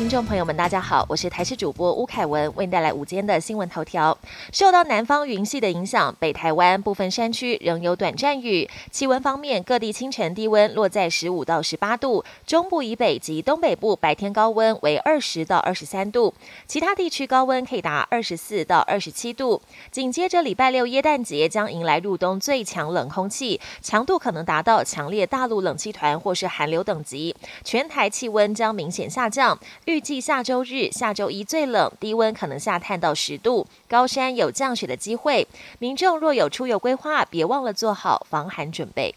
听众朋友们，大家好，我是台视主播吴凯文，为您带来午间的新闻头条。受到南方云系的影响，北台湾部分山区仍有短暂雨。气温方面，各地清晨低温落在十五到十八度，中部以北及东北部白天高温为二十到二十三度，其他地区高温可以达二十四到二十七度。紧接着礼拜六耶诞节将迎来入冬最强冷空气，强度可能达到强烈大陆冷气团或是寒流等级，全台气温将明显下降。预计下周日、下周一最冷，低温可能下探到十度，高山有降雪的机会。民众若有出游规划，别忘了做好防寒准备。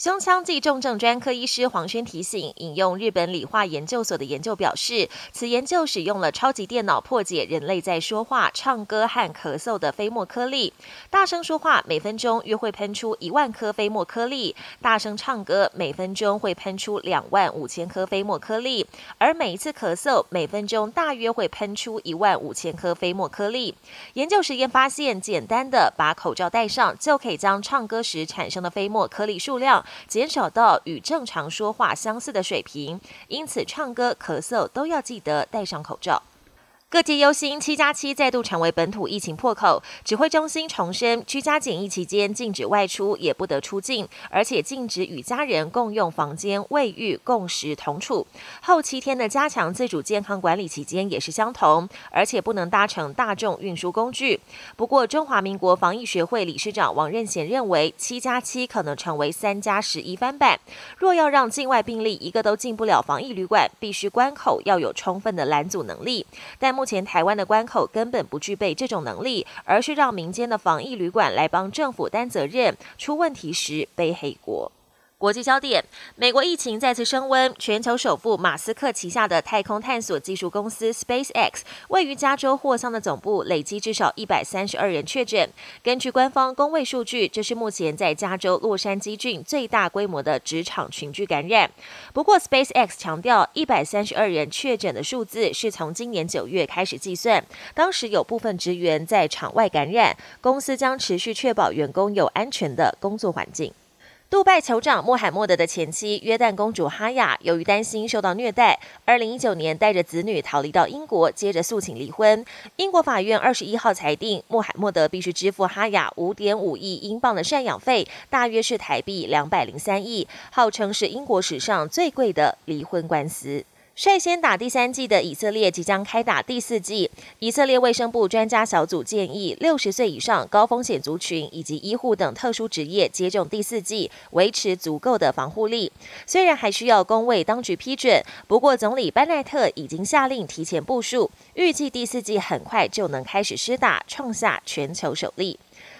胸腔暨重症专科医师黄轩提醒，引用日本理化研究所的研究表示，此研究使用了超级电脑破解人类在说话、唱歌和咳嗽的飞沫颗粒。大声说话每分钟约会喷出一万颗飞沫颗粒，大声唱歌每分钟会喷出两万五千颗飞沫颗粒，而每一次咳嗽每分钟大约会喷出一万五千颗飞沫颗粒。研究实验发现，简单的把口罩戴上，就可以将唱歌时产生的飞沫颗粒数量。减少到与正常说话相似的水平，因此唱歌、咳嗽都要记得戴上口罩。各界忧心七加七再度成为本土疫情破口，指挥中心重申，居家检疫期间禁止外出，也不得出境，而且禁止与家人共用房间、卫浴、共食同处。后七天的加强自主健康管理期间也是相同，而且不能搭乘大众运输工具。不过，中华民国防疫学会理事长王任贤认为，七加七可能成为三加十一翻版。若要让境外病例一个都进不了防疫旅馆，必须关口要有充分的拦阻能力。但目前台湾的关口根本不具备这种能力，而是让民间的防疫旅馆来帮政府担责任，出问题时背黑锅。国际焦点：美国疫情再次升温，全球首富马斯克旗下的太空探索技术公司 SpaceX 位于加州霍桑的总部累积至少一百三十二人确诊。根据官方公卫数据，这是目前在加州洛杉矶郡最大规模的职场群聚感染。不过，SpaceX 强调，一百三十二人确诊的数字是从今年九月开始计算，当时有部分职员在场外感染，公司将持续确保员工有安全的工作环境。杜拜酋长穆罕默德的前妻约旦公主哈雅，由于担心受到虐待，二零一九年带着子女逃离到英国，接着诉请离婚。英国法院二十一号裁定，穆罕默德必须支付哈雅五点五亿英镑的赡养费，大约是台币两百零三亿，号称是英国史上最贵的离婚官司。率先打第三季的以色列即将开打第四季。以色列卫生部专家小组建议，六十岁以上高风险族群以及医护等特殊职业接种第四季，维持足够的防护力。虽然还需要公卫当局批准，不过总理班奈特已经下令提前部署，预计第四季很快就能开始施打，创下全球首例。